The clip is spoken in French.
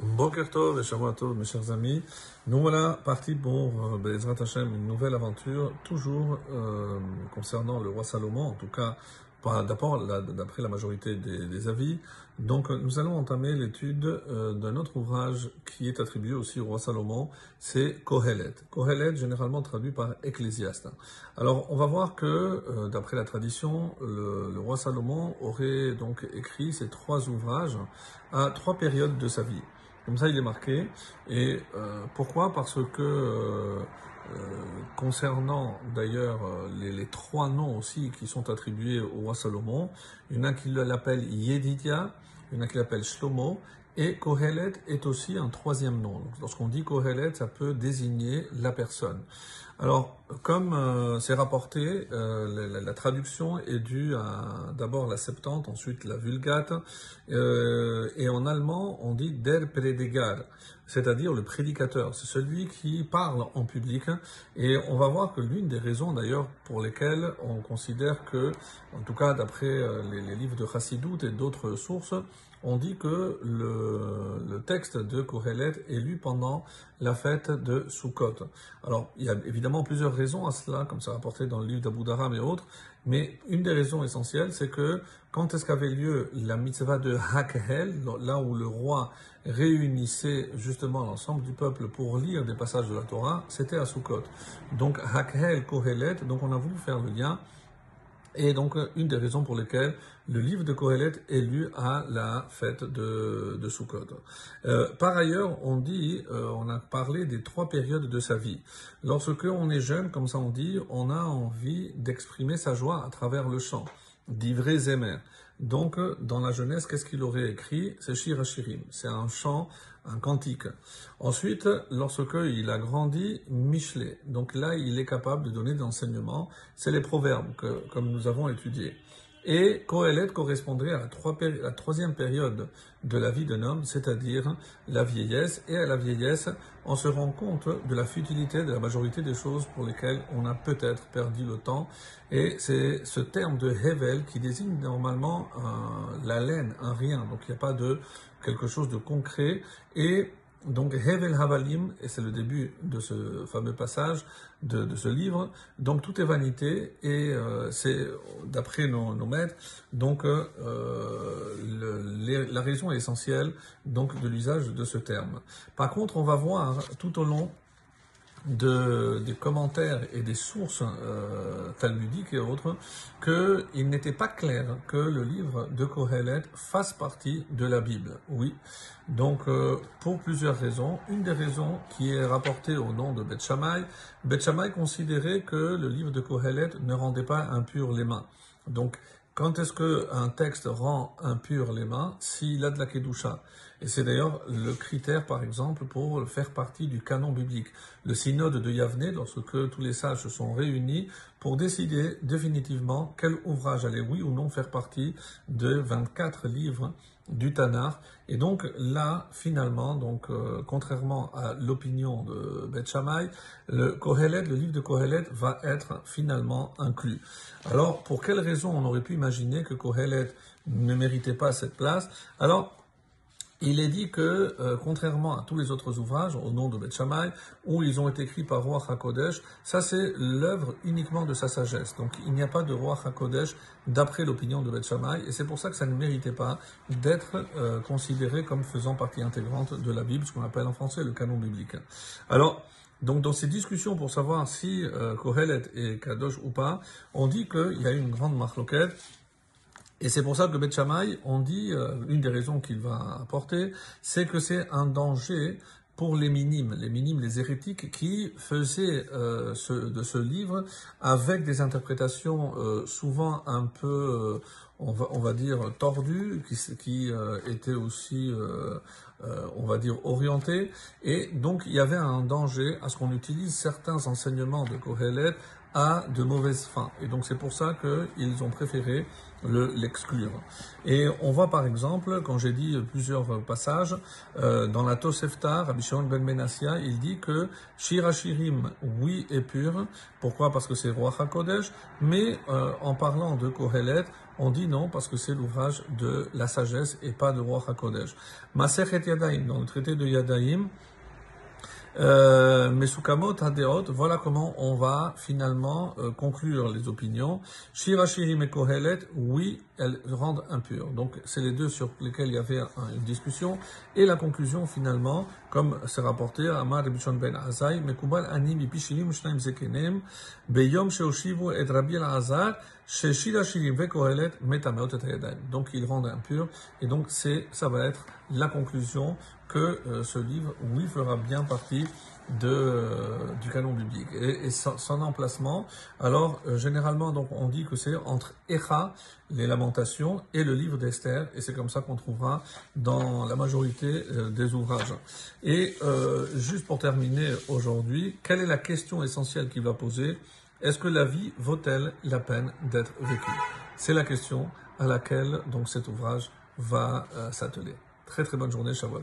Boker Tov et Shabbat Tov, mes chers amis. Nous voilà partis pour euh, Bezrat Hashem, une nouvelle aventure, toujours euh, concernant le roi Salomon, en tout cas, d'abord d'après la majorité des, avis. Donc, nous allons entamer l'étude euh, d'un autre ouvrage qui est attribué aussi au roi Salomon, c'est Kohelet. Kohelet, généralement traduit par Ecclésiaste. Alors, on va voir que, euh, d'après la tradition, le, le roi Salomon aurait donc écrit ces trois ouvrages à trois périodes de sa vie. Comme ça, il est marqué. Et euh, pourquoi? Parce que euh, euh concernant d'ailleurs les, trois noms aussi qui sont attribués au roi Salomon, il y en a qui l'appelle Yedidia, il y en a qui l'appelle Shlomo, et Kohelet est aussi un troisième nom. Lorsqu'on dit Kohelet, ça peut désigner la personne. Alors, comme euh, c'est rapporté, euh, la, traduction est due à d'abord la Septante, ensuite la Vulgate, euh, et en allemand, on dit Der Prediger, c'est-à-dire le prédicateur. C'est celui qui parle en public, et on va voir que l'une des raisons d'ailleurs pour lesquelles on considère que, en tout cas d'après les, les, livres de Chassidut et d'autres sources, on dit que le, texte de Kohelet est lu pendant la fête de Sukkot. Alors, il y a évidemment plusieurs raisons à cela, comme ça rapporté dans le livre d'Abu Dharam et autres, mais une des raisons essentielles, c'est que quand est-ce qu'avait lieu la mitzvah de Hakhel, là où le roi réunissait justement l'ensemble du peuple pour lire des passages de la Torah, c'était à Sukkot. Donc Hakhel, Kohelet, donc on a voulu faire le lien et donc, une des raisons pour lesquelles le livre de Kohelet est lu à la fête de, de. Euh, par ailleurs, on dit, euh, on a parlé des trois périodes de sa vie. Lorsque on est jeune, comme ça on dit, on a envie d'exprimer sa joie à travers le chant, d'ivrer Zémer. Donc, dans la jeunesse, qu'est-ce qu'il aurait écrit? C'est Shir Hashirim. C'est un chant, un cantique. Ensuite, lorsque il a grandi, Michelet. Donc là, il est capable de donner des. C'est les proverbes que, comme nous avons étudiés. Et Kohelet correspondrait à la, la, troisième période de la vie d'un homme, c'est-à-dire la vieillesse. Et à la vieillesse, on se rend compte de la futilité de la majorité des choses pour lesquelles on a peut-être perdu le temps. Et c'est ce terme de Hevel qui désigne normalement euh, la laine, un rien. Donc il n'y a pas de quelque chose de concret. Et donc, Hevel Havalim, et c'est le début de ce fameux passage de, ce livre, donc tout est vanité, et euh, c'est, d'après nos, maîtres, donc euh, la raison essentielle donc, de l'usage de ce terme. Par contre, on va voir tout au long de, des commentaires et des sources euh, talmudiques et autres qu'il n'était pas clair que le livre de Kohelet fasse partie de la Bible. Oui. Donc, euh, pour plusieurs raisons. Une des raisons qui est rapportée au nom de Beth Shammai, Beth Shammai considérait que le livre de Kohelet ne rendait pas impur les mains. Donc, quand est-ce qu'un texte rend impur les mains? S'il a de la kedusha. Et c'est d'ailleurs le critère, par exemple, pour faire partie du canon biblique. Le synode de Yavne, lorsque tous les sages se sont réunis pour décider définitivement quel ouvrage allait, oui ou non, faire partie de 24 livres du Tanar. Et donc là, finalement, donc euh, contrairement à l'opinion de Beth Shammai, le Kohelet, le livre de Kohelet va être finalement inclus. Alors, pour quelle raison on aurait pu imaginer que Kohelet ne méritait pas cette place? Alors, il est dit que, euh, contrairement à tous les autres ouvrages, au nom de Beth Shammai, où ils ont été écrits par roi HaKodesh, ça c'est l'œuvre uniquement de sa sagesse. Donc il n'y a pas de roi HaKodesh d'après l'opinion de Beth Shammai, et c'est pour ça que ça ne méritait pas d'être euh, considéré comme faisant partie intégrante de la Bible, ce qu'on appelle en français le canon biblique. Alors, donc dans ces discussions pour savoir si euh, Kohelet est Kadosh ou pas, on dit qu'il y a eu une grande marloquette et c'est pour ça que Beth Shammai, on dit, euh, une des raisons qu'il va apporter, c'est que c'est un danger pour les minimes, les minimes, les hérétiques, qui faisaient euh, ce, de ce livre avec des interprétations euh, souvent un peu, euh, on, va, on va dire, tordues, qui, qui euh, étaient aussi, on va dire, orientées. Et donc, il y avait un danger à ce qu'on utilise certains enseignements de Kohelet a de mauvaises fins. Et donc c'est pour ça qu'ils ont préféré l'exclure. et on voit par exemple, quand j'ai dit plusieurs passages, euh, dans la Tosefta, Rabbi ben Menassia, il dit que Shirachirim, oui, est pur. Pourquoi? Parce que c'est Roi HaKodesh. Mais euh, en parlant de Kohelet, on dit non parce que c'est l'ouvrage de la sagesse et pas de Roi HaKodesh. Masechet Yadaim, dans le traité de Yadaim, Mesukamot Hadeot, voilà comment on va finalement euh, conclure les opinions. Shira Shirim et Kohelet, oui, elles rendent impures. Donc c'est les deux sur lesquels il y avait une discussion. Et la conclusion finalement, comme c'est rapporté, Amar Bichon Ben Azai, Mekubal Anim Ipishilim Shnaim Zekenem, Beyom Sheoshivu et Rabbi Azar, Donc ils rendent impurs. Et donc c'est, ça va être la conclusion que euh, ce livre, oui, fera bien partie de, euh, du canon biblique. Et, son, emplacement, alors euh, généralement, donc, on dit que c'est entre Echa, les lamentations, et le livre d'Esther, et c'est comme ça qu'on trouvera dans la majorité des ouvrages. Et juste pour terminer aujourd'hui, quelle est la question essentielle qu'il va poser? Est-ce que la vie vaut-elle la peine d'être vécue? C'est la question à laquelle donc cet ouvrage va s'atteler. Très très bonne journée, Shavuot